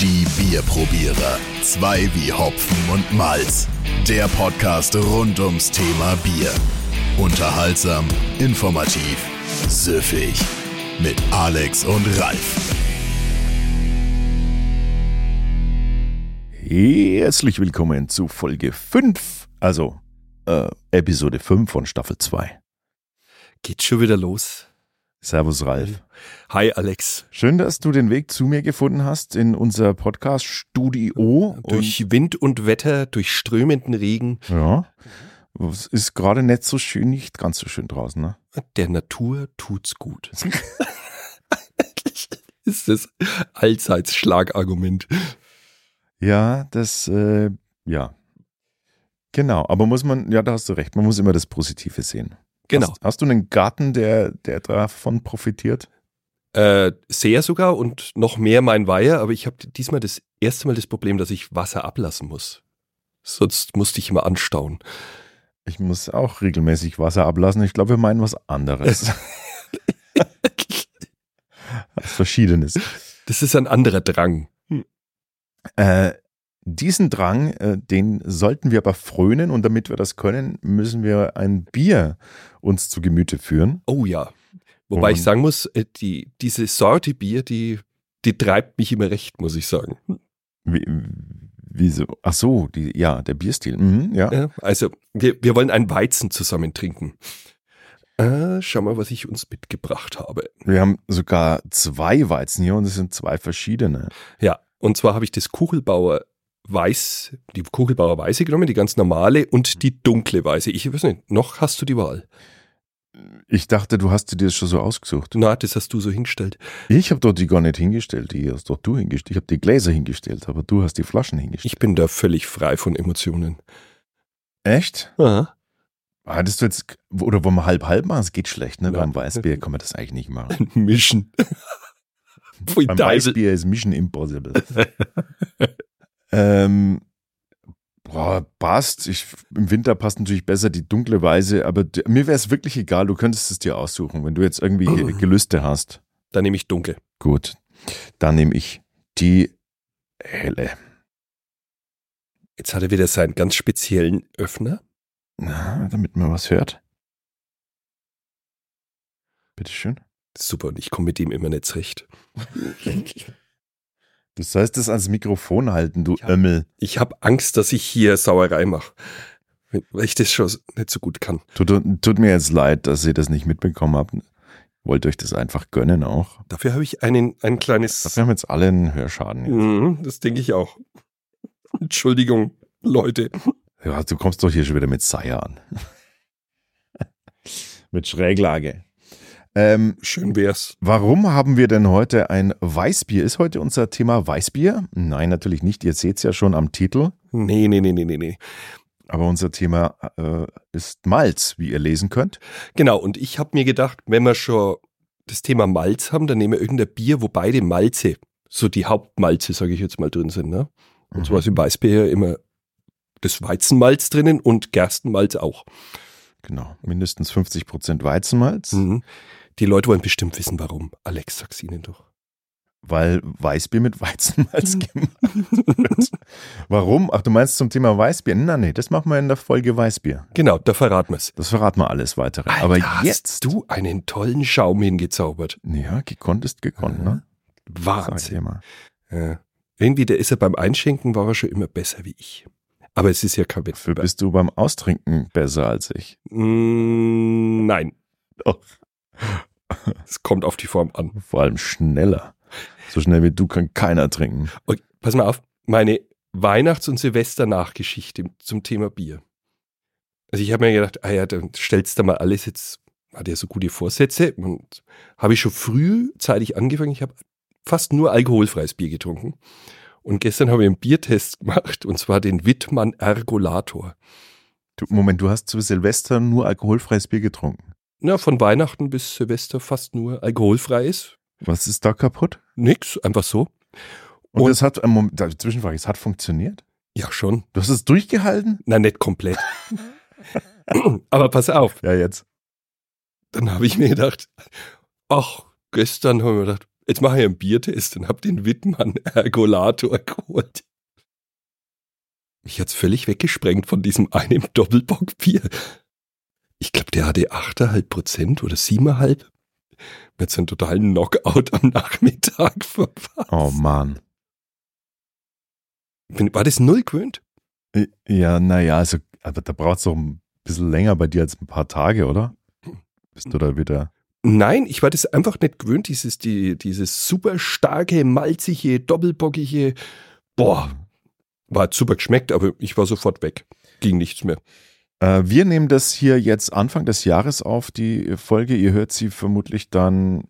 Die Bierprobierer. Zwei wie Hopfen und Malz. Der Podcast rund ums Thema Bier. Unterhaltsam, informativ, süffig. Mit Alex und Ralf. Herzlich willkommen zu Folge 5, also äh, Episode 5 von Staffel 2. Geht schon wieder los. Servus Ralf. Hi Alex. Schön, dass du den Weg zu mir gefunden hast in unser Podcast Studio. Durch Wind und Wetter, durch strömenden Regen. Ja. Es ist gerade nicht so schön, nicht ganz so schön draußen, ne? Der Natur tut's gut. ist das allseits Schlagargument. Ja, das, äh, ja. Genau, aber muss man, ja, da hast du recht, man muss immer das Positive sehen. Genau. Hast, hast du einen Garten, der, der davon profitiert? Äh, sehr sogar und noch mehr mein Weiher, aber ich habe diesmal das erste Mal das Problem, dass ich Wasser ablassen muss. Sonst musste ich immer anstauen. Ich muss auch regelmäßig Wasser ablassen. Ich glaube, wir meinen was anderes. was Verschiedenes. Das ist ein anderer Drang. Äh, diesen Drang, äh, den sollten wir aber frönen und damit wir das können, müssen wir ein Bier uns zu Gemüte führen. Oh ja. Wobei Und- ich sagen muss, äh, die, diese Sorte Bier, die, die treibt mich immer recht, muss ich sagen. Wie, wieso? Ach so, die, ja, der Bierstil. Mhm, ja. Ja, also, wir, wir wollen ein Weizen zusammen trinken. Äh, schau mal, was ich uns mitgebracht habe. Wir haben sogar zwei Weizen hier und es sind zwei verschiedene. Ja, und zwar habe ich das Kugelbauer Weiß, die Kugelbauer Weiße genommen, die ganz normale und die dunkle Weiße. Ich weiß nicht, noch hast du die Wahl. Ich dachte, du hast dir das schon so ausgesucht. Na, das hast du so hingestellt. Ich habe dort die gar nicht hingestellt, die hast doch du hingestellt. Ich habe die Gläser hingestellt, aber du hast die Flaschen hingestellt. Ich bin da völlig frei von Emotionen. Echt? Aha. Hattest du jetzt, oder wollen wir halb-halb machen? Es geht schlecht, ne? Ja. Beim Weißbier kann man das eigentlich nicht machen. Mischen. Beim. Weißbier ist Mission Impossible. ähm, boah, passt. Ich, Im Winter passt natürlich besser die dunkle Weiße, aber mir wäre es wirklich egal. Du könntest es dir aussuchen, wenn du jetzt irgendwie Ge- Gelüste hast. Dann nehme ich dunkel. Gut, dann nehme ich die helle. Jetzt hat er wieder seinen ganz speziellen Öffner. Na, damit man was hört. Bitteschön. Super, und ich komme mit dem immer nicht zurecht. Du sollst es ans Mikrofon halten, du Ja. Ömmel. Ich habe Angst, dass ich hier Sauerei mache. Weil ich das schon nicht so gut kann. Tut, tut mir jetzt leid, dass ihr das nicht mitbekommen habt. Wollt euch das einfach gönnen auch. Dafür habe ich einen, ein kleines. Dafür haben jetzt alle einen Hörschaden. Jetzt. Mhm, das denke ich auch. Entschuldigung, Leute. Ja, du kommst doch hier schon wieder mit Seier an. mit Schräglage. Ähm, Schön wär's. warum haben wir denn heute ein Weißbier? Ist heute unser Thema Weißbier? Nein, natürlich nicht. Ihr seht es ja schon am Titel. Nee, nee, nee, nee, nee, nee. Aber unser Thema äh, ist Malz, wie ihr lesen könnt. Genau, und ich habe mir gedacht, wenn wir schon das Thema Malz haben, dann nehmen wir irgendein Bier, wo beide Malze, so die Hauptmalze, sage ich jetzt mal, drin sind. Ne? Und zwar ist im Weißbier ja immer das Weizenmalz drinnen und Gerstenmalz auch. Genau, mindestens 50 Prozent Weizenmalz, Mhm. Die Leute wollen bestimmt wissen, warum. Alex, sag's ihnen doch. weil Weißbier mit Weizenmalz gemacht wird. Warum? Ach, du meinst zum Thema Weißbier? Nein, nee, das machen wir in der Folge Weißbier. Genau, da verraten wir's. Das verraten wir alles weitere. Alter, Aber hast jetzt, du einen tollen Schaum hingezaubert. ja, gekonnt ist gekonnt, ne? Sag ich Wahnsinn. Ja. Irgendwie, der ist er beim Einschenken, war er schon immer besser wie ich. Aber es ist ja kein Dafür Wettbewerb. bist du beim Austrinken besser als ich. Mm, nein, Doch. es kommt auf die Form an. Vor allem schneller. So schnell wie du kann keiner trinken. Und pass mal auf, meine Weihnachts- und Silvester-Nachgeschichte zum Thema Bier. Also ich habe mir gedacht, ah ja, dann stellst du mal alles jetzt, hat ja so gute Vorsätze und habe ich schon frühzeitig angefangen. Ich habe fast nur alkoholfreies Bier getrunken. Und gestern habe ich einen Biertest gemacht und zwar den Wittmann Ergolator. Du, Moment, du hast zu Silvester nur alkoholfreies Bier getrunken. Na, von Weihnachten bis Silvester fast nur alkoholfreies. Was ist da kaputt? Nix, einfach so. Und, Und- es hat, ähm, Moment, da- Zwischenfrage, es hat funktioniert? Ja, schon. Du hast es durchgehalten? Na, nicht komplett. Aber pass auf, Ja, jetzt. dann habe ich mir gedacht, ach, gestern habe ich mir gedacht, jetzt mache ich einen Biertest und habe den Wittmann Ergolator geholt. Mich hat's völlig weggesprengt von diesem einen Doppelbockbier. Ich glaube, der hatte 8,5 Prozent oder 7,5. Mit so einem totalen Knockout am Nachmittag verpasst. Oh Mann. War das null gewöhnt? Ja, naja, also, aber da braucht es doch ein bisschen länger bei dir als ein paar Tage, oder? Bist du da wieder. Nein, ich war das einfach nicht gewöhnt, dieses, die, dieses super starke, malzige, doppelbockige. Boah, war super geschmeckt, aber ich war sofort weg. Ging nichts mehr. Äh, wir nehmen das hier jetzt Anfang des Jahres auf, die Folge. Ihr hört sie vermutlich dann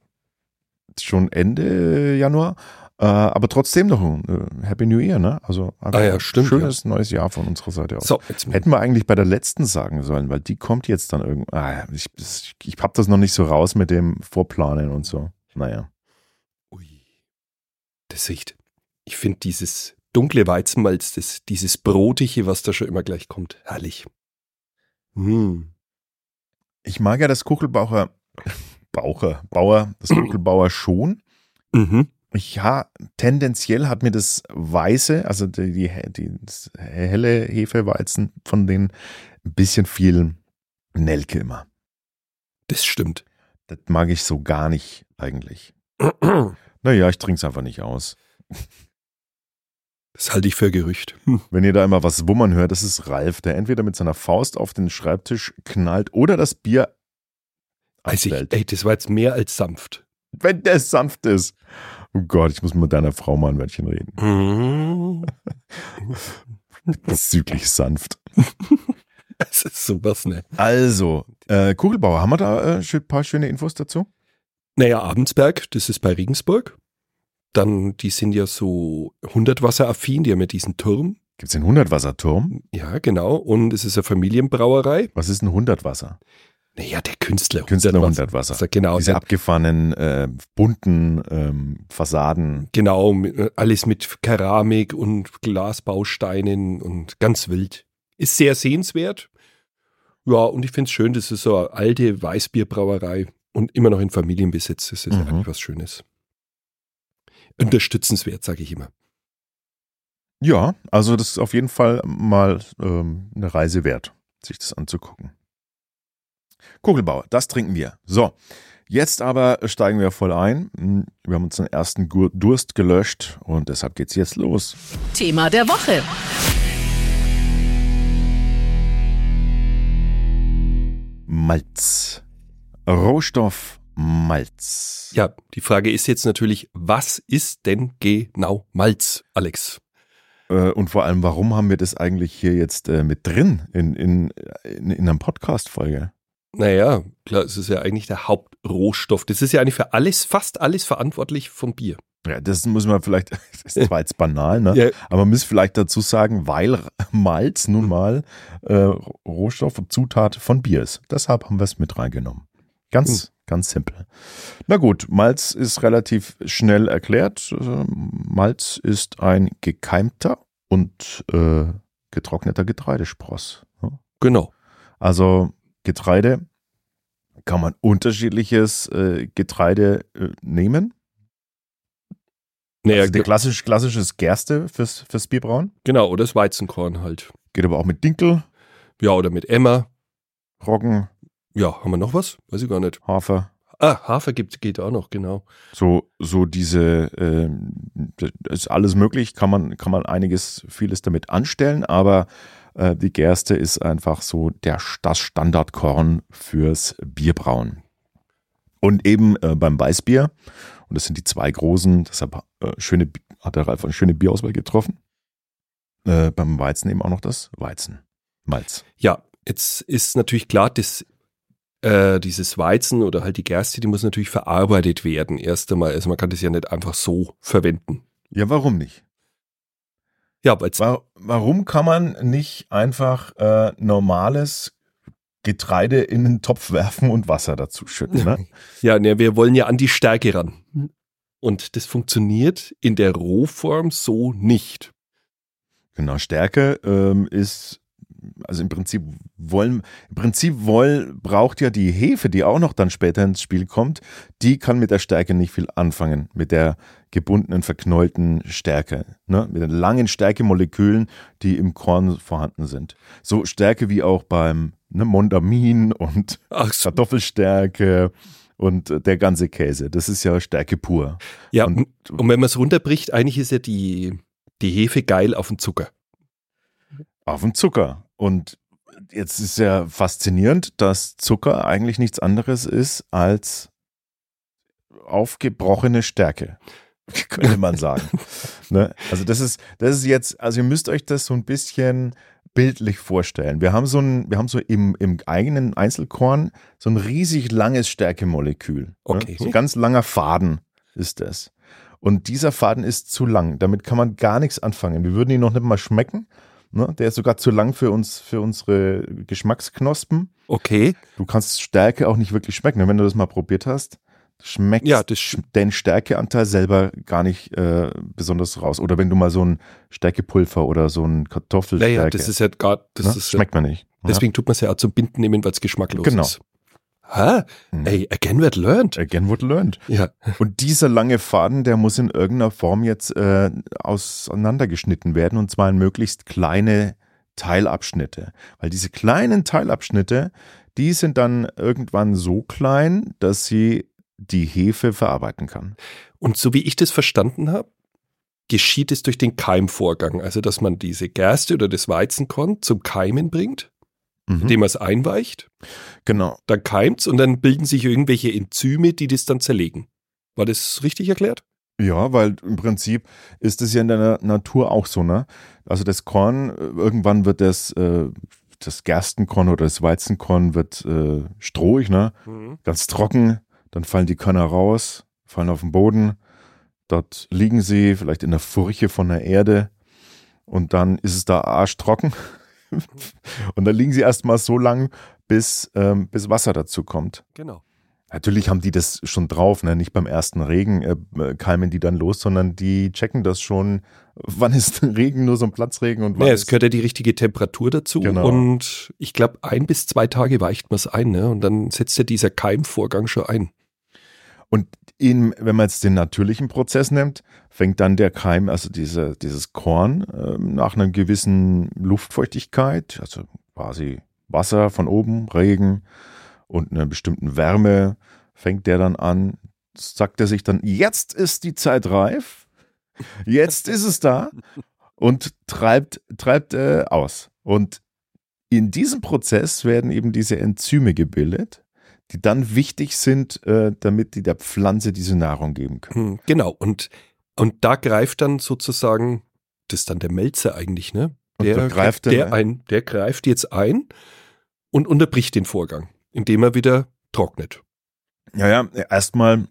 schon Ende Januar. Äh, aber trotzdem noch ein äh, Happy New Year, ne? Also ah ja, stimmt, schönes ja. neues Jahr von unserer Seite aus. So, Hätten wir eigentlich bei der letzten sagen sollen, weil die kommt jetzt dann irgendwie. Ah, ich, ich, ich hab das noch nicht so raus mit dem Vorplanen und so. Naja. Ui. Das riecht. Ich finde dieses dunkle Weizenmalz, das, dieses Brotige, was da schon immer gleich kommt, herrlich. Hm. Ich mag ja das Kuchelbaucher, Baucher, Bauer, das Kuchelbauer schon. Mhm. Ja, tendenziell hat mir das Weiße, also die, die, die helle Hefeweizen von denen ein bisschen viel Nelke immer. Das stimmt. Das mag ich so gar nicht eigentlich. naja, ich trinke es einfach nicht aus. Das halte ich für Gerücht. Hm. Wenn ihr da immer was wummern hört, das ist Ralf, der entweder mit seiner Faust auf den Schreibtisch knallt oder das Bier also ich, ey, das war jetzt mehr als sanft. Wenn der sanft ist. Oh Gott, ich muss mit deiner Frau mal ein Wörtchen reden. Mhm. Südlich sanft. Es ist sowas, ne? Also, äh, Kugelbauer, haben wir da äh, ein paar schöne Infos dazu? Naja, Abendsberg, das ist bei Regensburg. Dann, die sind ja so Hundertwasseraffin, die haben ja diesen Turm. Gibt es einen Hundertwasserturm? Ja, genau. Und es ist eine Familienbrauerei. Was ist ein Hundertwasser? Naja, der Künstler. Künstler Hundertwasser. Wasser. Genau. Diese abgefahrenen, äh, bunten ähm, Fassaden. Genau, alles mit Keramik und Glasbausteinen und ganz wild. Ist sehr sehenswert. Ja, und ich finde es schön, das ist so eine alte Weißbierbrauerei und immer noch in Familienbesitz. Das ist mhm. eigentlich was Schönes unterstützenswert, sage ich immer. Ja, also das ist auf jeden Fall mal ähm, eine Reise wert, sich das anzugucken. Kugelbauer, das trinken wir. So, jetzt aber steigen wir voll ein. Wir haben unseren ersten Durst gelöscht und deshalb geht's jetzt los. Thema der Woche. Malz. Rohstoff Malz. Ja, die Frage ist jetzt natürlich, was ist denn genau Malz, Alex? Äh, und vor allem, warum haben wir das eigentlich hier jetzt äh, mit drin in, in, in, in einer Podcast-Folge? Naja, klar, es ist ja eigentlich der Hauptrohstoff. Das ist ja eigentlich für alles, fast alles verantwortlich vom Bier. Ja, das muss man vielleicht, das ist zwar jetzt banal, ne? Ja. aber man muss vielleicht dazu sagen, weil Malz nun mal äh, Rohstoff und Zutat von Bier ist. Deshalb haben wir es mit reingenommen. Ganz, hm. ganz simpel. Na gut, Malz ist relativ schnell erklärt. Äh, Malz ist ein gekeimter und äh, getrockneter Getreidespross. Genau. Also Getreide kann man unterschiedliches äh, Getreide äh, nehmen. Naja, also der klassisch, klassisches Gerste fürs, fürs Bierbrauen. Genau, oder das Weizenkorn halt. Geht aber auch mit Dinkel. Ja, oder mit Emmer. Roggen. Ja, haben wir noch was? Weiß ich gar nicht. Hafer. Ah, Hafer gibt, geht auch noch, genau. So, so diese, äh, ist alles möglich, kann man, kann man einiges, vieles damit anstellen, aber äh, die Gerste ist einfach so der, das Standardkorn fürs Bierbrauen. Und eben äh, beim Weißbier, und das sind die zwei großen, deshalb äh, schöne, hat der Ralf eine schöne Bierauswahl getroffen. Äh, beim Weizen eben auch noch das Weizen. Malz. Ja, jetzt ist natürlich klar, dass äh, dieses Weizen oder halt die Gerste, die muss natürlich verarbeitet werden. Erst einmal, also man kann das ja nicht einfach so verwenden. Ja, warum nicht? Ja, weil's War, warum kann man nicht einfach äh, normales Getreide in den Topf werfen und Wasser dazu schütten? Ne? ja, ne, wir wollen ja an die Stärke ran. Und das funktioniert in der Rohform so nicht. Genau, Stärke ähm, ist also im Prinzip wollen, im Prinzip wollen, braucht ja die Hefe, die auch noch dann später ins Spiel kommt, die kann mit der Stärke nicht viel anfangen, mit der gebundenen, verknollten Stärke, ne? mit den langen Stärkemolekülen, die im Korn vorhanden sind. So Stärke wie auch beim ne, Mondamin und Ach. Kartoffelstärke und der ganze Käse. Das ist ja Stärke pur. Ja, Und- und, und wenn man es runterbricht, eigentlich ist ja die, die Hefe geil auf den Zucker. auf den Zucker. Und jetzt ist ja faszinierend, dass Zucker eigentlich nichts anderes ist als aufgebrochene Stärke. Könnte man sagen. ne? Also das ist, das ist jetzt, also ihr müsst euch das so ein bisschen bildlich vorstellen. Wir haben so ein, wir haben so im, im eigenen Einzelkorn so ein riesig langes Stärkemolekül. Okay. Ne? So ein ganz langer Faden ist das. Und dieser Faden ist zu lang. Damit kann man gar nichts anfangen. Wir würden ihn noch nicht mal schmecken. Ne? Der ist sogar zu lang für uns, für unsere Geschmacksknospen. Okay. Du kannst Stärke auch nicht wirklich schmecken. Wenn du das mal probiert hast, schmeckt Ja, den Stärkeanteil selber gar nicht äh, besonders raus. Oder wenn du mal so ein Stärkepulver oder so ein Kartoffelstärke, Naja, das ist ja gar, das ne? ist ja, schmeckt man nicht. deswegen tut man es ja auch zum Binden nehmen, weil es geschmacklos Genau. ist. Ha? Mhm. Ey, again what learned. Again what learned. Ja. Und dieser lange Faden, der muss in irgendeiner Form jetzt äh, auseinandergeschnitten werden und zwar in möglichst kleine Teilabschnitte. Weil diese kleinen Teilabschnitte, die sind dann irgendwann so klein, dass sie die Hefe verarbeiten kann. Und so wie ich das verstanden habe, geschieht es durch den Keimvorgang. Also, dass man diese Gerste oder das Weizenkorn zum Keimen bringt, Mhm. indem man es einweicht. Genau. Dann keimt's und dann bilden sich irgendwelche Enzyme, die das dann zerlegen. War das richtig erklärt? Ja, weil im Prinzip ist es ja in der Na- Natur auch so, ne? Also das Korn, äh, irgendwann wird das, äh, das Gerstenkorn oder das Weizenkorn wird äh, strohig, ne? Ganz trocken, dann fallen die Körner raus, fallen auf den Boden, dort liegen sie vielleicht in der Furche von der Erde und dann ist es da arschtrocken und dann liegen sie erstmal so lang, bis, ähm, bis Wasser dazu kommt. Genau. Natürlich haben die das schon drauf, ne? nicht beim ersten Regen äh, keimen die dann los, sondern die checken das schon. Wann ist Regen nur so ein Platzregen und wann Naja, es gehört ja die richtige Temperatur dazu. Genau. Und ich glaube, ein bis zwei Tage weicht man es ein. Ne? Und dann setzt ja dieser Keimvorgang schon ein. Und in, wenn man jetzt den natürlichen Prozess nimmt, fängt dann der Keim, also diese, dieses Korn, ähm, nach einer gewissen Luftfeuchtigkeit, also quasi Wasser von oben, Regen und einer bestimmten Wärme, fängt der dann an, sagt er sich dann, jetzt ist die Zeit reif, jetzt ist es da und treibt, treibt äh, aus. Und in diesem Prozess werden eben diese Enzyme gebildet, die dann wichtig sind, äh, damit die der Pflanze diese Nahrung geben können. Hm, genau. Und, und da greift dann sozusagen, das ist dann der Melzer eigentlich, ne? Der, da greift der, er- ein, der greift jetzt ein und unterbricht den Vorgang, indem er wieder trocknet. Ja, ja, erstmal,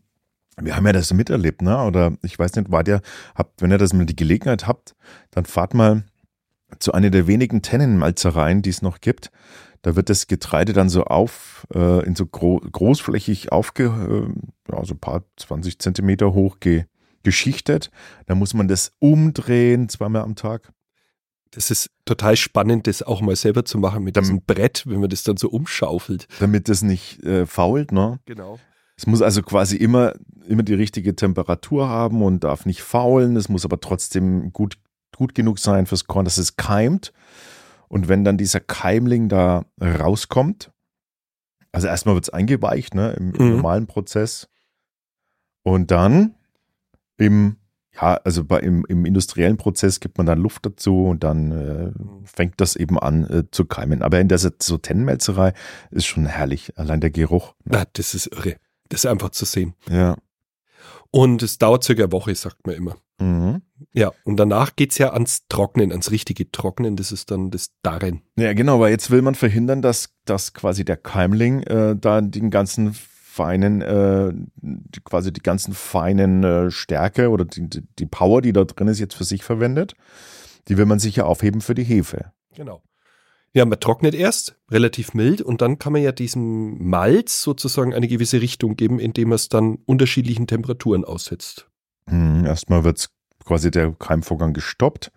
wir haben ja das miterlebt, ne? Oder ich weiß nicht, war der, habt, wenn ihr das mal die Gelegenheit habt, dann fahrt mal zu einer der wenigen Tennenmalzereien, die es noch gibt. Da wird das Getreide dann so auf, äh, in so gro großflächig aufge, äh, ja, so ein paar 20 Zentimeter hoch ge geschichtet. Da muss man das umdrehen, zweimal am Tag. Das ist total spannend, das auch mal selber zu machen mit diesem Brett, wenn man das dann so umschaufelt. damit das nicht äh, fault, ne? Genau. Es muss also quasi immer, immer die richtige Temperatur haben und darf nicht faulen. Es muss aber trotzdem gut, gut genug sein fürs Korn, dass es keimt. Und wenn dann dieser Keimling da rauskommt, also erstmal wird es eingeweicht, ne, im, im Mhm. normalen Prozess. Und dann im, ja, also bei, im, im industriellen Prozess gibt man dann Luft dazu und dann äh, fängt das eben an äh, zu keimen. Aber in der so Tennenmelzerei ist schon herrlich, allein der Geruch. Na, das ist irre. Das ist einfach zu sehen. Ja. Und es dauert circa eine Woche, sagt man immer. Mhm. Ja, und danach geht's ja ans Trocknen, ans richtige Trocknen. Das ist dann das Darren. Ja, genau, weil jetzt will man verhindern, dass, dass quasi der Keimling äh, da den ganzen feinen, äh, die, quasi die ganzen feinen äh, Stärke oder die, die- Power, die da drin ist, jetzt für sich verwendet. Die will man sich ja aufheben für die Hefe. Genau. Ja, man trocknet erst, relativ mild, und dann kann man ja diesem Malz sozusagen eine gewisse Richtung geben, indem man es dann unterschiedlichen Temperaturen aussetzt. Hm, erstmal wird quasi der Keimvorgang gestoppt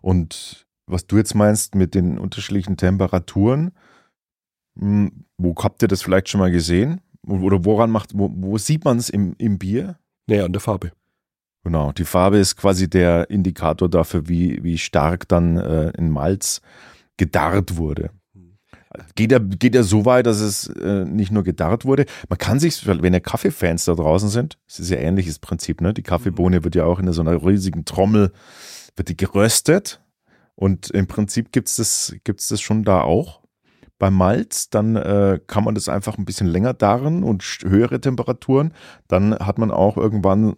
und was du jetzt meinst mit den unterschiedlichen Temperaturen, hm, wo habt ihr das vielleicht schon mal gesehen? Oder woran macht, wo, wo sieht man es im, im Bier? Naja, an der Farbe. Genau, die Farbe ist quasi der Indikator dafür, wie, wie stark dann äh, ein Malz gedarrt wurde. Geht ja, geht ja so weit, dass es äh, nicht nur gedarrt wurde. Man kann sich, wenn ja Kaffeefans da draußen sind, das ist ja ähnliches Prinzip, ne? Die Kaffeebohne wird ja auch in so einer riesigen Trommel, wird die geröstet. Und im Prinzip gibt's das, gibt's das schon da auch. Beim Malz, dann äh, kann man das einfach ein bisschen länger darren und höhere Temperaturen. Dann hat man auch irgendwann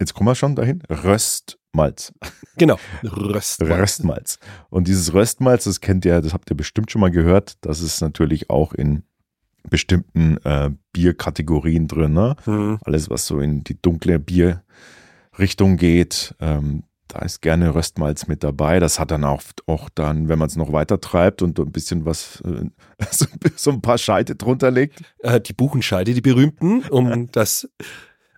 jetzt kommen wir schon dahin, Röstmalz. Genau, Röstmalz. Röstmalz. Und dieses Röstmalz, das kennt ihr, das habt ihr bestimmt schon mal gehört, das ist natürlich auch in bestimmten äh, Bierkategorien drin. Ne? Mhm. Alles, was so in die dunkle Bierrichtung geht, ähm, da ist gerne Röstmalz mit dabei. Das hat dann auch, auch dann, wenn man es noch weiter treibt und ein bisschen was, äh, so, ein paar Scheite drunter legt. Äh, die Buchenscheide, die berühmten, um das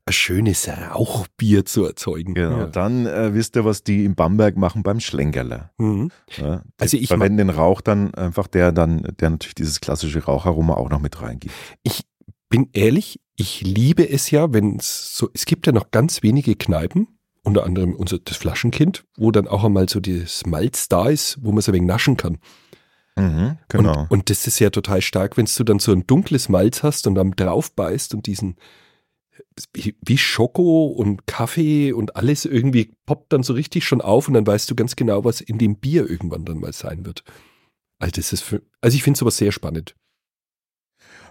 ein schönes Rauchbier zu erzeugen. Genau, ja. dann äh, wisst ihr, was die in Bamberg machen beim Schlenkerler. Mhm. Ja, also ich verwenden den Rauch dann einfach, der dann, der natürlich dieses klassische Raucharoma auch noch mit reingibt. Ich bin ehrlich, ich liebe es ja, wenn es so, es gibt ja noch ganz wenige Kneipen, unter anderem unser das Flaschenkind, wo dann auch einmal so dieses Malz da ist, wo man es ein wenig naschen kann. Mhm, genau. Und, und, das ist ja total stark, wenn du dann so ein dunkles Malz hast und dann drauf beißt und diesen wie Schoko und Kaffee und alles irgendwie poppt dann so richtig schon auf und dann weißt du ganz genau, was in dem Bier irgendwann dann mal sein wird. Also, das ist für, also ich finde sowas sehr spannend.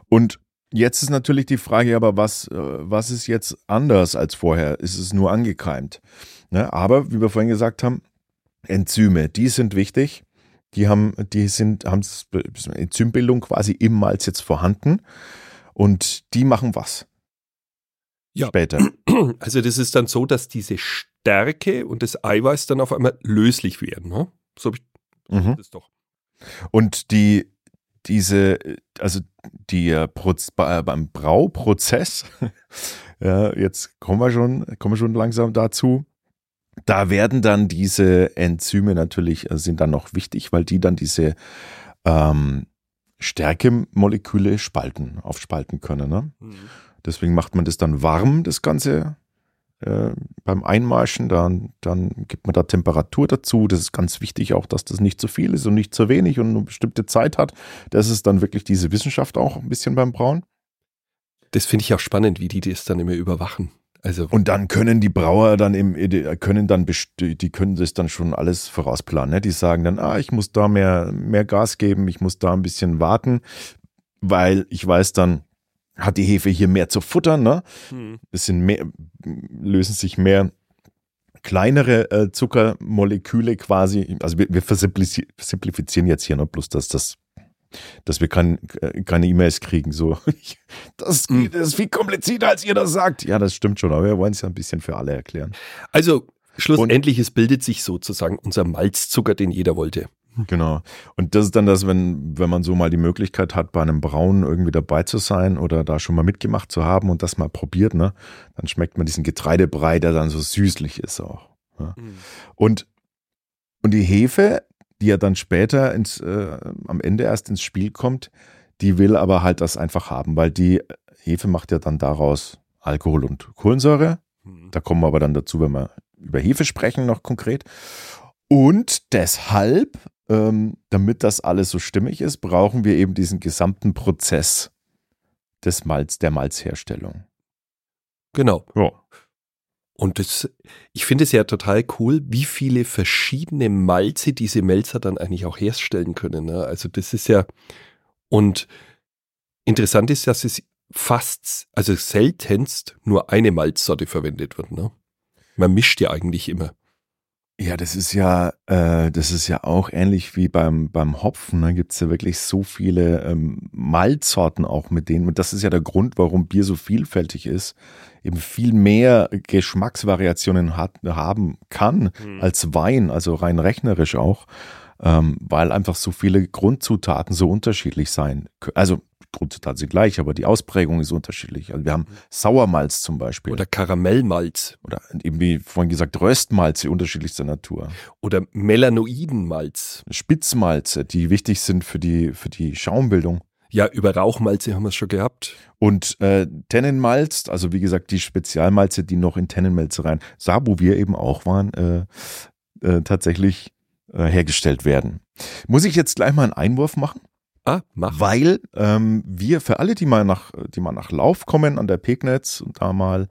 Und jetzt ist natürlich die Frage, aber was, äh, was ist jetzt anders als vorher? Ist es nur angekeimt? Ne? Aber wie wir vorhin gesagt haben, Enzyme, die sind wichtig. Die haben, die sind, haben Enzymbildung quasi im Malz jetzt vorhanden. Und die machen was? Ja. später. Also das ist dann so, dass diese Stärke und das Eiweiß dann auf einmal löslich werden. Ne? So habe ich mhm. das doch. Und die diese, also die äh, beim Brauprozess, ja, jetzt kommen wir schon, kommen wir schon langsam dazu. Da werden dann diese Enzyme natürlich, äh, sind dann noch wichtig, weil die dann diese ähm, Stärkemoleküle spalten, aufspalten können. Ne? Mhm. Deswegen macht man das dann warm, das Ganze äh, beim Einmarschen. Dann, dann gibt man da Temperatur dazu. Das ist ganz wichtig auch, dass das nicht zu viel ist und nicht zu wenig und eine bestimmte Zeit hat. Das ist dann wirklich diese Wissenschaft auch ein bisschen beim Brauen. Das finde ich auch spannend, wie die das dann immer überwachen. Also und dann können die Brauer dann im, können dann, die können das dann schon alles vorausplanen. Ne? Die sagen dann, ah, ich muss da mehr, mehr Gas geben, ich muss da ein bisschen warten, weil ich weiß dann, hat die Hefe hier mehr zu futtern, ne? Hm. Es sind mehr, lösen sich mehr kleinere äh, Zuckermoleküle quasi. Also wir, wir simplifizieren jetzt hier noch bloß, dass das dass wir kein, äh, keine E-Mails kriegen. So, das, hm. das ist viel komplizierter, als ihr das sagt. Ja, das stimmt schon, aber wir wollen es ja ein bisschen für alle erklären. Also schlussendlich, Und, es bildet sich sozusagen unser Malzzucker, den jeder wollte. Genau. Und das ist dann das, wenn, wenn man so mal die Möglichkeit hat, bei einem Brauen irgendwie dabei zu sein oder da schon mal mitgemacht zu haben und das mal probiert, ne, dann schmeckt man diesen Getreidebrei, der dann so süßlich ist auch. Ja. Mhm. Und, und die Hefe, die ja dann später ins, äh, am Ende erst ins Spiel kommt, die will aber halt das einfach haben, weil die Hefe macht ja dann daraus Alkohol und Kohlensäure. Mhm. Da kommen wir aber dann dazu, wenn wir über Hefe sprechen, noch konkret. Und deshalb ähm, damit das alles so stimmig ist, brauchen wir eben diesen gesamten Prozess des Malz, der Malzherstellung. Genau. Ja. Und das, ich finde es ja total cool, wie viele verschiedene Malze diese Melzer dann eigentlich auch herstellen können. Ne? Also das ist ja, und interessant ist, dass es fast, also seltenst nur eine Malzsorte verwendet wird. Ne? Man mischt ja eigentlich immer. Ja, das ist ja, äh, das ist ja auch ähnlich wie beim, beim Hopfen. Da ne? gibt es ja wirklich so viele ähm, Malzsorten auch mit denen. Und das ist ja der Grund, warum Bier so vielfältig ist. Eben viel mehr Geschmacksvariationen hat, haben kann mhm. als Wein, also rein rechnerisch auch. Ähm, weil einfach so viele Grundzutaten so unterschiedlich sein. Also Grundzutaten sind gleich, aber die Ausprägung ist unterschiedlich. Also wir haben Sauermalz zum Beispiel. Oder Karamellmalz. Oder eben wie vorhin gesagt, Röstmalze unterschiedlichster Natur. Oder Melanoidenmalz. Spitzmalze, die wichtig sind für die, für die Schaumbildung. Ja, über Rauchmalze haben wir es schon gehabt. Und äh, Tennenmalz, also wie gesagt, die Spezialmalze, die noch in Tennenmelzereien, da wo wir eben auch waren, äh, äh, tatsächlich äh, hergestellt werden. Muss ich jetzt gleich mal einen Einwurf machen? Ah, mach. Weil ähm, wir für alle, die mal nach, die mal nach Lauf kommen an der Pegnetz und da mal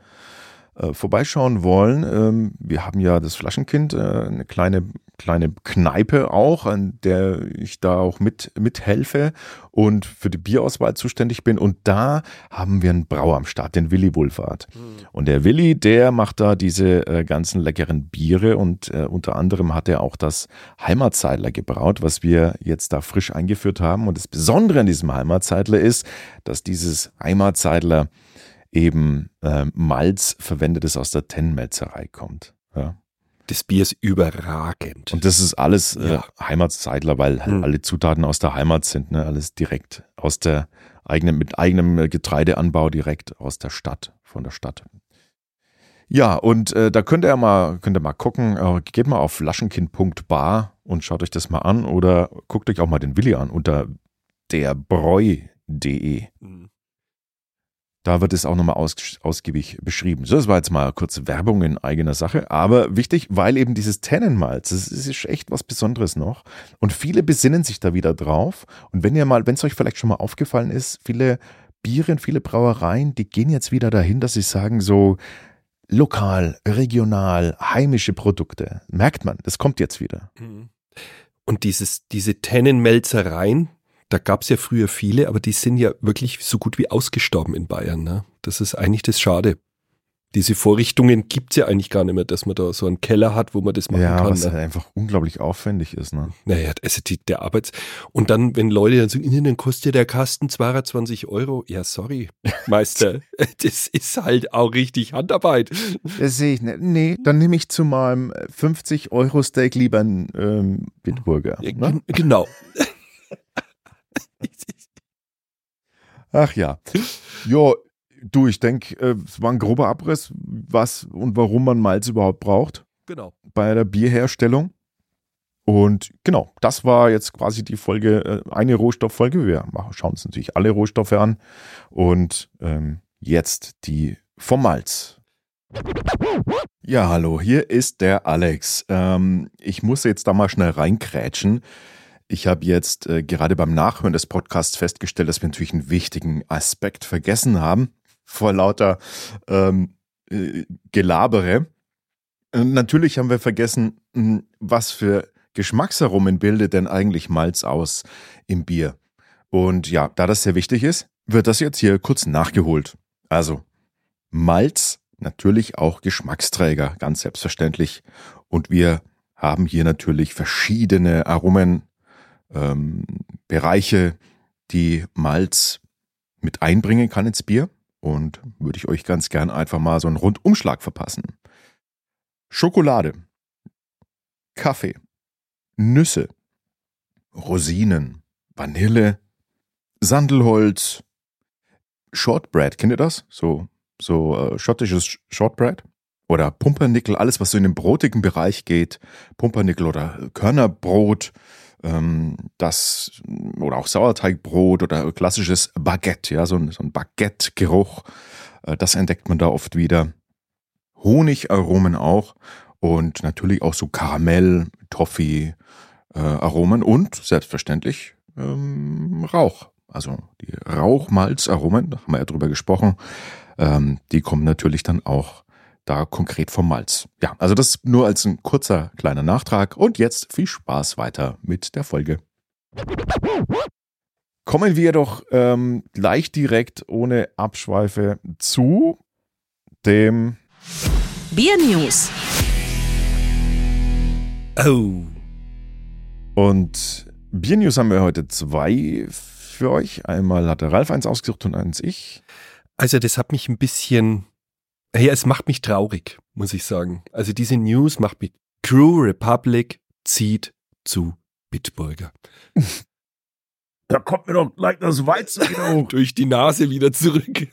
äh, vorbeischauen wollen, ähm, wir haben ja das Flaschenkind, äh, eine kleine kleine Kneipe auch, an der ich da auch mit mithelfe und für die Bierauswahl zuständig bin. Und da haben wir einen Brauer am Start, den Willi Wohlfahrt. Mhm. Und der Willi, der macht da diese äh, ganzen leckeren Biere und äh, unter anderem hat er auch das Heimatzeidler gebraut, was wir jetzt da frisch eingeführt haben. Und das Besondere an diesem Heimatzeidler ist, dass dieses Heimatzeidler eben äh, Malz verwendet, das aus der Tennenmelzerei kommt. Ja das Bier ist überragend. Und das ist alles äh, ja. Heimatzeitler, weil halt hm. alle Zutaten aus der Heimat sind, ne? Alles direkt aus der eigenen, mit eigenem äh, Getreideanbau direkt aus der Stadt, von der Stadt. Ja, und äh, da könnt ihr mal, könnt ihr mal gucken, äh, geht mal auf flaschenkind.bar und schaut euch das mal an oder guckt euch auch mal den Willi an unter derbräu.de. Mhm. Da wird es auch nochmal aus, ausgiebig beschrieben. So, das war jetzt mal kurz Werbung in eigener Sache, aber wichtig, weil eben dieses Tannenmalz, das ist echt was Besonderes noch. Und viele besinnen sich da wieder drauf. Und wenn ihr mal, wenn es euch vielleicht schon mal aufgefallen ist, viele Biere, viele Brauereien, die gehen jetzt wieder dahin, dass sie sagen so, lokal, regional, heimische Produkte. Merkt man, das kommt jetzt wieder. Mhm. Und dieses, diese Tennenmelzereien, da gab es ja früher viele, aber die sind ja wirklich so gut wie ausgestorben in Bayern. Ne? Das ist eigentlich das Schade. Diese Vorrichtungen gibt es ja eigentlich gar nicht mehr, dass man da so einen Keller hat, wo man das machen ja, kann. Ja, was ne? halt einfach unglaublich aufwendig ist. Ne? Naja, also die, der Arbeits... Und dann, wenn Leute dann sagen, dann kostet der Kasten 22 Euro. Ja, sorry, Meister. das ist halt auch richtig Handarbeit. Das sehe ich nicht. Nee, dann nehme ich zu meinem 50 Euro Steak lieber einen ähm, Bitburger. Ne? Genau. Ach ja. Ja, du, ich denke, äh, es war ein grober Abriss, was und warum man Malz überhaupt braucht. Genau. Bei der Bierherstellung. Und genau, das war jetzt quasi die Folge, äh, eine Rohstofffolge. Wir schauen uns natürlich alle Rohstoffe an. Und ähm, jetzt die vom Malz. Ja, hallo, hier ist der Alex. Ähm, ich muss jetzt da mal schnell reinkrätschen. Ich habe jetzt äh, gerade beim Nachhören des Podcasts festgestellt, dass wir natürlich einen wichtigen Aspekt vergessen haben vor lauter ähm, äh, Gelabere. Äh, natürlich haben wir vergessen, hm, was für Geschmacksaromen bildet denn eigentlich Malz aus im Bier. Und ja, da das sehr wichtig ist, wird das jetzt hier kurz nachgeholt. Also Malz, natürlich auch Geschmacksträger, ganz selbstverständlich. Und wir haben hier natürlich verschiedene Aromen ähm, Bereiche, die Malz mit einbringen kann ins Bier. Und würde ich euch ganz gern einfach mal so einen Rundumschlag verpassen. Schokolade, Kaffee, Nüsse, Rosinen, Vanille, Sandelholz, Shortbread, kennt ihr das? So, so äh, schottisches Shortbread? Oder Pumpernickel, alles was so in den brotigen Bereich geht. Pumpernickel oder Körnerbrot, ähm, das oder auch Sauerteigbrot oder klassisches Baguette, ja, so ein, so ein Baguette-Geruch, äh, das entdeckt man da oft wieder. Honigaromen auch und natürlich auch so Karamell, Toffee, äh, Aromen und selbstverständlich ähm, Rauch. Also die Rauchmalzaromen, da haben wir ja drüber gesprochen, ähm, die kommen natürlich dann auch da konkret vom Malz. Ja, also das nur als ein kurzer kleiner Nachtrag und jetzt viel Spaß weiter mit der Folge. Kommen wir doch ähm, gleich direkt ohne Abschweife zu dem Bier News. Oh. Und Bier News haben wir heute zwei für euch. Einmal hat der Ralf eins ausgesucht und eins ich. Also das hat mich ein bisschen Hey, es macht mich traurig, muss ich sagen. Also diese News macht mich. Crew Republic zieht zu Bitburger. Da kommt mir doch gleich das Weizen wieder hoch. Durch die Nase wieder zurück.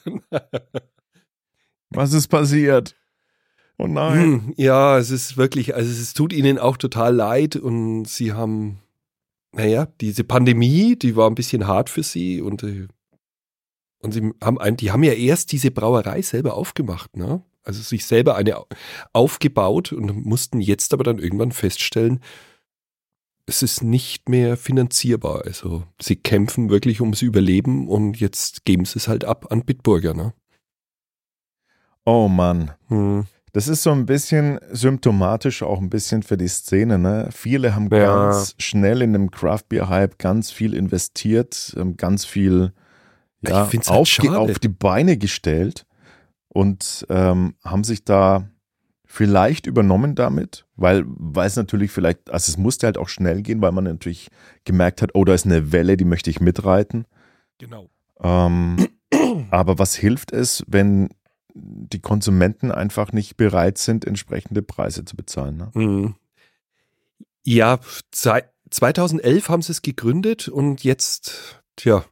Was ist passiert? Oh nein. Hm, ja, es ist wirklich, also es tut ihnen auch total leid und sie haben, naja, diese Pandemie, die war ein bisschen hart für sie und, äh, und sie haben, ein, die haben ja erst diese Brauerei selber aufgemacht, ne? Also sich selber eine aufgebaut und mussten jetzt aber dann irgendwann feststellen, es ist nicht mehr finanzierbar. Also sie kämpfen wirklich ums Überleben und jetzt geben sie es halt ab an Bitburger, ne? Oh Mann. Hm. Das ist so ein bisschen symptomatisch auch ein bisschen für die Szene. Ne? Viele haben Ja. ganz schnell in dem Craft Beer Hype ganz viel investiert, ähm, ganz viel ja, Ich find's halt auf, schade. auf die Beine gestellt und ähm, haben sich da vielleicht übernommen damit, weil, weil es natürlich vielleicht, also es musste halt auch schnell gehen, weil man natürlich gemerkt hat, oh, da ist eine Welle, die möchte ich mitreiten. Genau. Ähm, aber was hilft es, wenn die Konsumenten einfach nicht bereit sind, entsprechende Preise zu bezahlen? Ne? Hm. Ja, zei- 2011 haben sie es gegründet und jetzt, tja,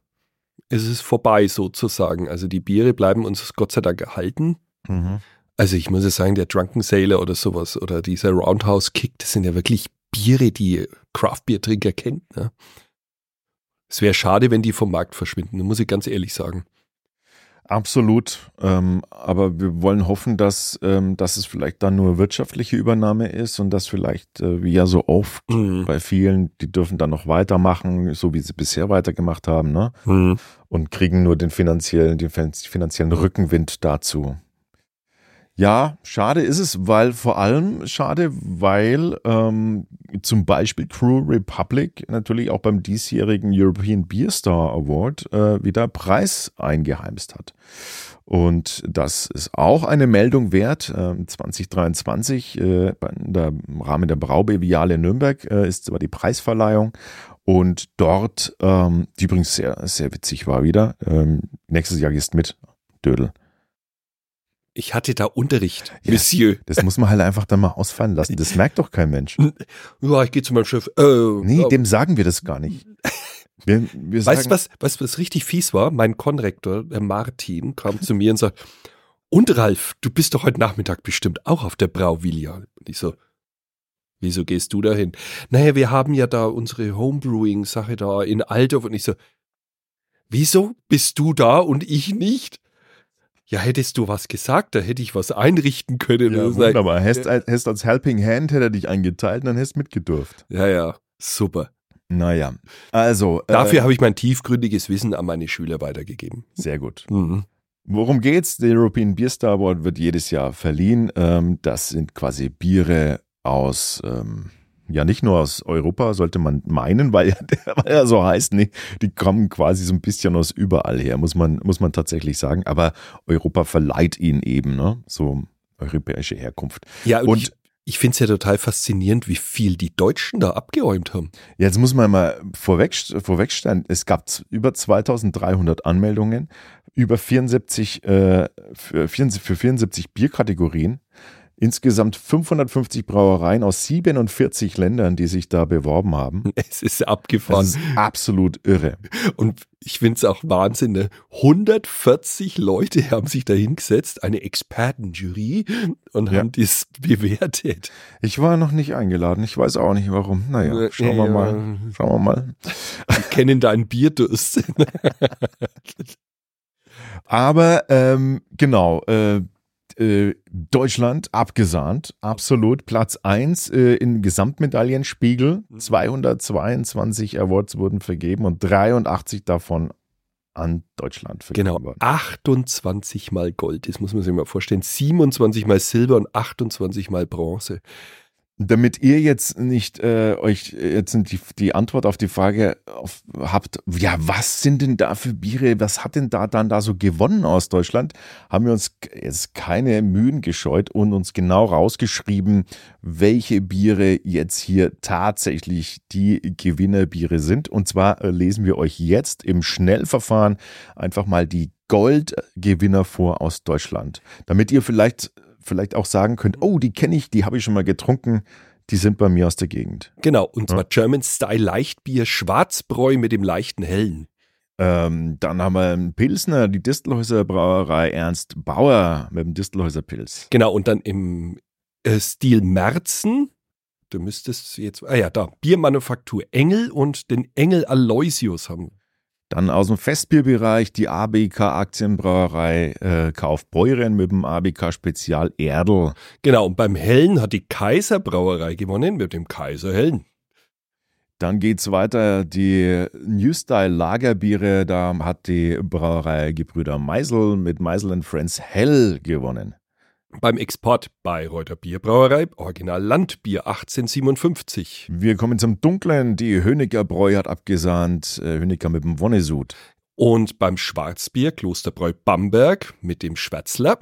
ist es vorbei sozusagen. Also die Biere bleiben uns Gott sei Dank erhalten. Mhm. Also ich muss ja sagen, der Drunken Sailor oder sowas oder dieser Roundhouse Kick, das sind ja wirklich Biere, die Craft-Bier-Trinker kennt. Ne? Es wäre schade, wenn die vom Markt verschwinden, muss ich ganz ehrlich sagen. Absolut. Ähm, aber wir wollen hoffen, dass, ähm, dass es vielleicht dann nur wirtschaftliche Übernahme ist und dass vielleicht, äh, wie ja so oft Hm. bei vielen, die dürfen dann noch weitermachen, so wie sie bisher weitergemacht haben, ne? Hm. und kriegen nur den finanziellen, den finanziellen Rückenwind dazu. Ja, schade ist es, weil vor allem schade, weil ähm, zum Beispiel Crew Republic natürlich auch beim diesjährigen European Beer Star Award äh, wieder Preis eingeheimst hat. Und das ist auch eine Meldung wert. Ähm, 2023 äh, bei- in der, im Rahmen der Braubeviale Nürnberg äh, ist aber die Preisverleihung. Und dort, ähm, die übrigens sehr, sehr witzig war wieder, ähm, nächstes Jahr gehst mit, Dödel. Ich hatte da Unterricht, Ja. Monsieur. Das muss man halt einfach dann mal ausfallen lassen. Das merkt doch kein Mensch. Ja, ich gehe zu meinem Chef. Äh, Nee, ja, dem sagen wir das gar nicht. Wir, wir sagen, Weißt du, was, du, was richtig fies war? Mein Konrektor, der Martin, kam zu mir und sagt, und Ralf, du bist doch heute Nachmittag bestimmt auch auf der Brauvillia. Und ich so, wieso gehst du da hin? Naja, wir haben ja da unsere Homebrewing-Sache da in Altdorf. Und ich so, wieso bist du da und ich nicht? Ja, hättest du was gesagt, da hätte ich was einrichten können. Ja, wunderbar. Hättest, hättest als Helping Hand hätte er dich eingeteilt und dann hättest mitgedurft. ja, ja, super. Naja, also. Dafür äh, habe ich mein tiefgründiges Wissen an meine Schüler weitergegeben. Sehr gut. Mhm. Worum geht's? Der European Beer Star Award wird jedes Jahr verliehen. Ähm, das sind quasi Biere aus, ähm, ja nicht nur aus Europa, sollte man meinen, weil weil ja so heißt, nee, die kommen quasi so ein bisschen aus überall her, muss man, muss man tatsächlich sagen. Aber Europa verleiht ihnen eben, ne? So europäische Herkunft. Ja, und, Und- ich, ich finde es ja total faszinierend, wie viel die Deutschen da abgeräumt haben. Jetzt muss man mal vorweg, vorwegstellen, es gab über 2300 Anmeldungen, über 74, äh, für, 74, für 74 Bierkategorien, insgesamt 550 Brauereien aus 47 Ländern, die sich da beworben haben. Es ist Das abgefahren. ist absolut irre. Und ich finde es auch Wahnsinn. Ne? 140 Leute haben sich da hingesetzt, eine Expertenjury, und Ja. haben das bewertet. Ich war noch nicht eingeladen, ich weiß auch nicht warum. Naja, schauen wir mal. Schauen wir mal. Die kennen deinen Bierdurst. Aber ähm, genau, äh, äh, Deutschland abgesahnt, absolut. Platz 1 äh, im Gesamtmedaillenspiegel. 222 Awards wurden vergeben und 83 davon an Deutschland vergeben genau. worden. 28 mal Gold, das muss man sich mal vorstellen. 27 mal Silber und 28 mal Bronze. Damit ihr jetzt nicht äh, euch jetzt die, die Antwort auf die Frage auf, habt, ja, was sind denn da für Biere, was hat denn da dann da so gewonnen aus Deutschland, haben wir uns jetzt keine Mühen gescheut und uns genau rausgeschrieben, welche Biere jetzt hier tatsächlich die Gewinnerbiere sind. Und zwar äh, lesen wir euch jetzt im Schnellverfahren einfach mal die Goldgewinner vor aus Deutschland, damit ihr vielleicht vielleicht auch sagen könnt, oh, die kenne ich, die habe ich schon mal getrunken, Die sind bei mir aus der Gegend. Genau, und zwar Ja. German Style Leichtbier, Schwarzbräu mit dem leichten Hellen. Ähm, dann haben wir einen Pilsner, die Distelhäuser Brauerei Ernst Bauer mit dem Distelhäuser Pilz. Genau, und dann im äh, Stil Merzen, du müsstest jetzt, ah ja, da, Biermanufaktur Engel und den Engel Aloysius haben. Dann aus dem Festbierbereich die ABK Aktienbrauerei äh, Kaufbeuren mit dem ABK Spezial Erdl. Genau, und beim Hellen hat die Kaiser Brauerei gewonnen mit dem Kaiser Hellen. Dann geht's weiter, die New Style Lagerbiere, da hat die Brauerei Gebrüder Meisel mit Meisel Friends Hell gewonnen. Beim Export Bayreuther Bierbrauerei, Original Landbier 1857. Wir kommen zum Dunklen, die Hönecker Bräu hat abgesahnt, äh, Hönecker mit dem Wonnesud. Und beim Schwarzbier Klosterbräu Bamberg mit dem Schwärzler.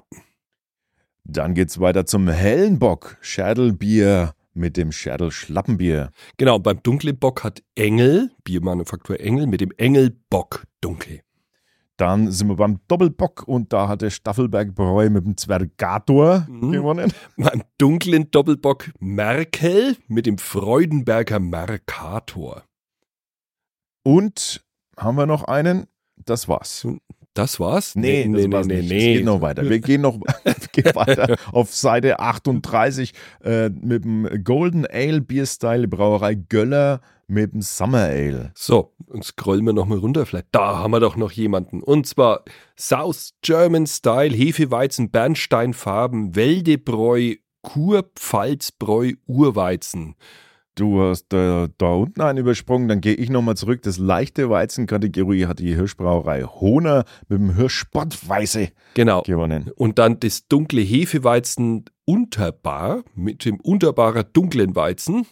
Dann geht's weiter zum Hellen Bock, Schädelbier mit dem Schädel Schlappenbier. Genau, beim dunklen Bock hat Engel, Biermanufaktur Engel, mit dem Engel Bock dunkel. Dann sind wir beim Doppelbock und da hat der Staffelberg Bräu mit dem Zwergator Mhm. gewonnen. Beim dunklen Doppelbock Merkel mit dem Freudenberger Mercator. Und haben wir noch einen? Das war's. Das war's? Nee, das war's nicht. Es geht noch weiter. Wir gehen noch gehen weiter auf Seite 38 äh, mit dem Golden Ale Bierstyle Brauerei Göller mit dem Summer Ale. So, und scrollen wir nochmal runter. Vielleicht, da haben wir doch noch jemanden. Und zwar South German Style, Hefeweizen, Bernsteinfarben, Wäldebräu, Kurpfalzbräu, Urweizen. Du hast äh, da unten einen übersprungen, dann gehe ich nochmal zurück. Das leichte Weizenkategorie hat die Hirschbrauerei Hohner mit dem Hirschsportweiße Genau. gewonnen. Und dann das dunkle Hefeweizen Unterbar mit dem Unterbarer dunklen Weizen.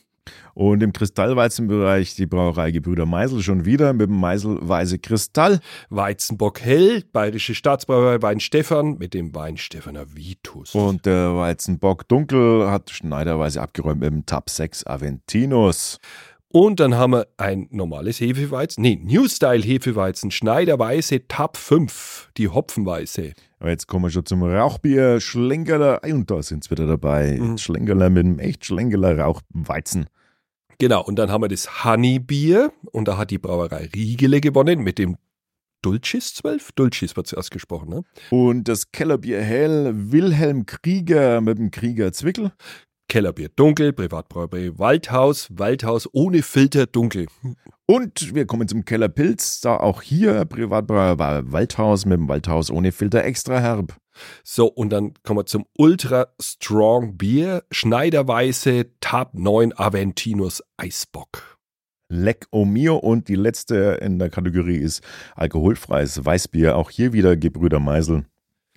Und im Kristallweizenbereich die Brauerei Gebrüder Meisel schon wieder mit dem Meisel Weiße Kristall. Weizenbock Hell, Bayerische Staatsbrauerei Weinstefan mit dem Weinstefaner Vitus. Und der Weizenbock Dunkel hat schneiderweise abgeräumt mit dem Tab 6 Aventinus. Und dann haben wir ein normales Hefeweizen, nee, New Style Hefeweizen, Schneiderweiße Tab 5, die Hopfenweiße. Aber jetzt kommen wir schon zum Rauchbier Schlenkerler. Und da sind wir wieder dabei. Mhm. Schlenkerler mit einem echt Schlenkerler Rauchweizen. Genau, und dann haben wir das Honeybier und da hat die Brauerei Riegele gewonnen mit dem Dulcis 12. Dulcis wird zuerst gesprochen, ne? Und das Kellerbier Hell Wilhelm Krieger mit dem Krieger Zwickel. Kellerbier dunkel, Privatbrauerei Waldhaus, Waldhaus ohne Filter dunkel. Und wir kommen zum Kellerpilz. Da auch hier Privatbrauerei Waldhaus mit dem Waldhaus ohne Filter extra herb. So, und dann kommen wir zum Ultra Strong Bier, Schneiderweiße Tab 9 Aventinus Eisbock. Leck o mio. Und die letzte in der Kategorie ist alkoholfreies Weißbier. Auch hier wieder Gebrüder Meisel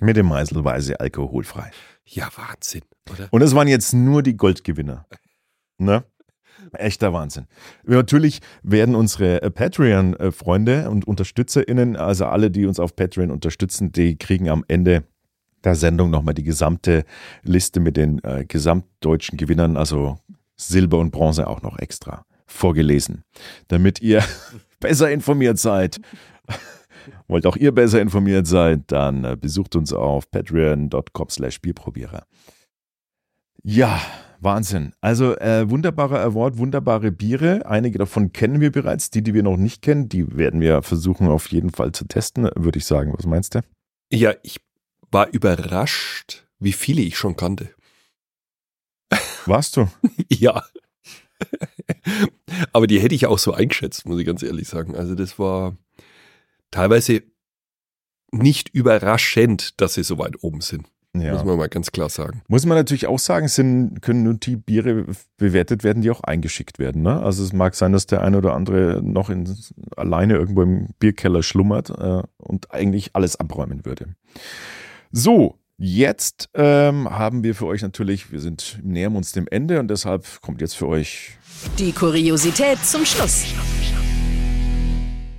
mit dem Meiselweise alkoholfrei. Ja, Wahnsinn, oder? Und es waren jetzt nur die Goldgewinner. Ne? Echter Wahnsinn. Natürlich werden unsere äh, Patreon-Freunde und UnterstützerInnen, also alle, die uns auf Patreon unterstützen, die kriegen am Ende der Sendung nochmal die gesamte Liste mit den äh, gesamtdeutschen Gewinnern, also Silber und Bronze auch noch extra vorgelesen, damit ihr besser informiert seid. Wollt auch ihr besser informiert sein, dann äh, besucht uns auf patreon.com slash Bierprobierer. Ja, Wahnsinn. Also äh, wunderbarer Award, wunderbare Biere. Einige davon kennen wir bereits. Die, die wir noch nicht kennen, die werden wir versuchen auf jeden Fall zu testen, würde ich sagen. Was meinst du? Ja, ich war überrascht, wie viele ich schon kannte. Warst du? Ja. Aber die hätte ich auch so eingeschätzt, muss ich ganz ehrlich sagen. Also das war teilweise nicht überraschend, dass sie so weit oben sind. Ja. Muss man mal ganz klar sagen. Muss man natürlich auch sagen, sind, können nur die Biere bewertet werden, die auch eingeschickt werden. Ne? Also es mag sein, dass der eine oder andere noch in, alleine irgendwo im Bierkeller schlummert äh, und eigentlich alles abräumen würde. So, jetzt ähm, haben wir für euch natürlich, wir sind nähern uns dem Ende und deshalb kommt jetzt für euch Die Kuriosität zum Schluss.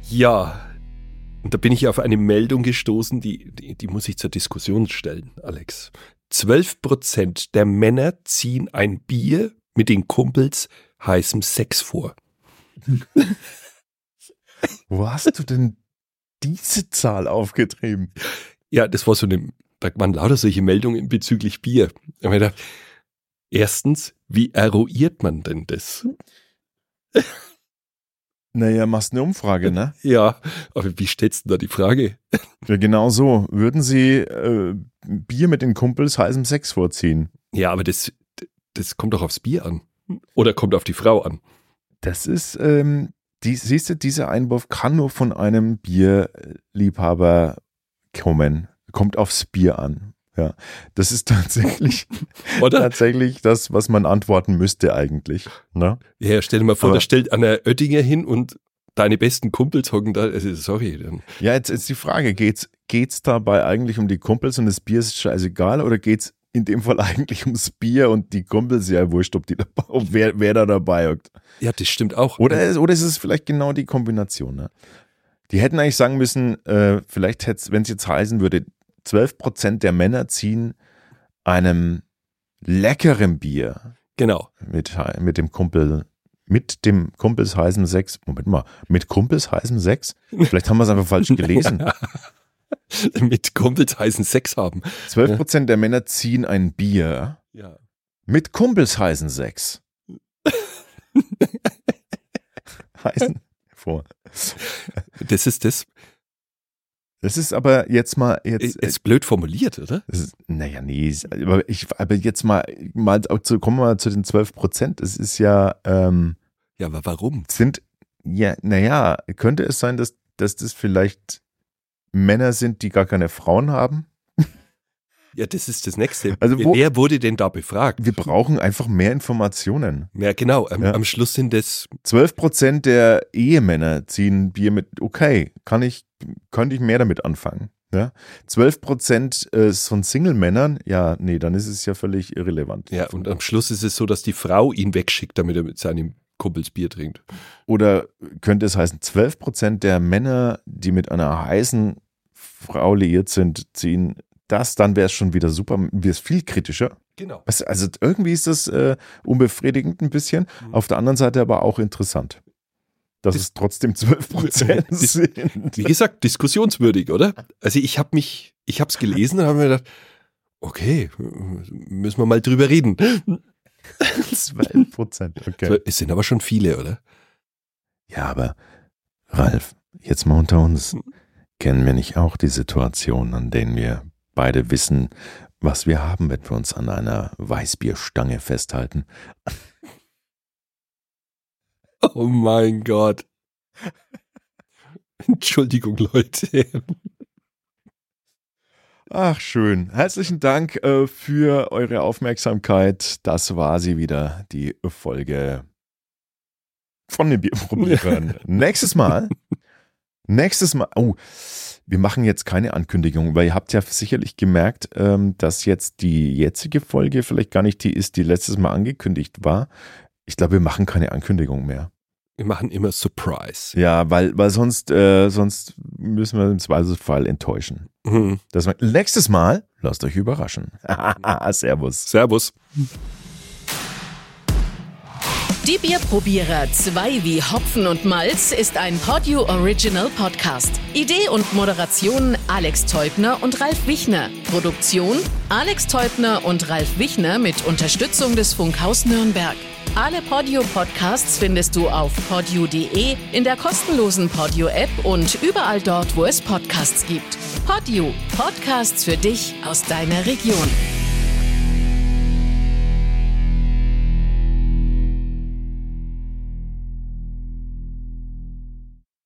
Ja, und da bin ich auf eine Meldung gestoßen, die, die, die muss ich zur Diskussion stellen, Alex. 12 Prozent der Männer ziehen ein Bier mit den Kumpels heißem Sex vor. Wo hast du denn diese Zahl aufgetrieben? Ja, das war so eine, da waren lauter solche Meldungen bezüglich Bier. Ich gedacht, Erstens, wie eruiert man denn das? Naja, machst eine Umfrage, ne? Ja, aber wie stellst du da die Frage? Ja, genau so. Würden Sie äh, Bier mit den Kumpels heißem Sex vorziehen? Ja, aber das, das kommt doch aufs Bier an. Oder kommt auf die Frau an. Das ist, ähm, die, siehst du, dieser Einwurf kann nur von einem Bierliebhaber kommen. Kommt aufs Bier an. Ja, das ist tatsächlich, Oder? tatsächlich das, was man antworten müsste eigentlich. Ne? Ja, stell dir mal vor, Aber- da stellt Anna Oettinger hin und deine besten Kumpels hocken da. Also, sorry. Dann, Ja, jetzt ist die Frage, geht's, geht's dabei eigentlich um die Kumpels und das Bier ist scheißegal oder geht's in dem Fall eigentlich ums Bier und die Kumpels, ja wurscht, ob die dabei, ob wer, wer da dabei hockt. ja, das stimmt auch. Oder, ist- oder ist es vielleicht genau die Kombination, ne? Die hätten eigentlich sagen müssen, äh, vielleicht hätte wenn es jetzt heißen würde, 12% der Männer ziehen einem leckeren Bier Genau. mit, mit dem Kumpel, mit dem Kumpels heißem Sex, Moment mal, mit Kumpels heißem Sex? Vielleicht haben wir es einfach falsch gelesen. Mit Kumpels heißen Sex haben. 12% der Männer ziehen ein Bier Ja. mit Kumpels heißen Sex. heißen vor. Das ist das. Das ist aber jetzt mal jetzt Ist, ist blöd formuliert, oder? Ist, naja, nee, aber ich, aber jetzt mal, mal zu, kommen wir mal zu den 12 Prozent. Es ist ja, ähm, Ja, aber warum? sind, ja, naja, könnte es sein, dass, dass das vielleicht Männer sind, die gar keine Frauen haben? Ja, das ist das Nächste. Also wo- Wer wurde denn da befragt? Wir brauchen einfach mehr Informationen. Ja, genau. Am, Ja. am Schluss sind das, 12 Prozent der Ehemänner ziehen Bier mit, okay, kann ich, könnte ich mehr damit anfangen. Ja? 12 Prozent äh, von Single-Männern, ja, nee, dann ist es ja völlig irrelevant. ja, und am Schluss ist es so, dass die Frau ihn wegschickt, damit er mit seinem Kumpels Bier trinkt. Oder könnte es heißen, 12 Prozent der Männer, die mit einer heißen Frau liiert sind, ziehen das, dann wäre es schon wieder super, wäre es viel kritischer. Genau. Also irgendwie ist das äh, unbefriedigend ein bisschen, Mhm. auf der anderen Seite aber auch interessant. Dass Das- es trotzdem 12 Prozent sind. Wie gesagt, diskussionswürdig, oder? Also ich habe mich, ich habe es gelesen und habe mir gedacht, okay, müssen wir mal drüber reden. 12 Prozent, okay. Es sind aber schon viele, oder? Ja, aber Ralf, jetzt mal unter uns. Kennen wir nicht auch die Situation, an denen wir beide wissen, was wir haben, wenn wir uns an einer Weißbierstange festhalten? Oh mein Gott. Entschuldigung, Leute. Ach, schön. Herzlichen Dank äh, für eure Aufmerksamkeit. Das war sie wieder, die Folge von den Bierprobierern. Nächstes Mal, nächstes Mal, oh, wir machen jetzt keine Ankündigung, weil ihr habt ja sicherlich gemerkt, ähm, dass jetzt die jetzige Folge vielleicht gar nicht die ist, die letztes Mal angekündigt war. Ich glaube, wir machen keine Ankündigung mehr. Wir machen immer Surprise. Ja, weil, weil sonst, äh, sonst müssen wir im Zweifelsfall enttäuschen. Mhm. Das nächstes Mal, lasst euch überraschen. Servus. Servus. Die Bierprobierer 2 wie Hopfen und Malz ist ein Podio Original Podcast. Idee und Moderation Alex Teubner und Ralf Wichner. Produktion Alex Teubner und Ralf Wichner mit Unterstützung des Funkhaus Nürnberg. Alle Podio Podcasts findest du auf podio.de, in der kostenlosen Podio App und überall dort, wo es Podcasts gibt. Podio, Podcasts für dich aus deiner Region.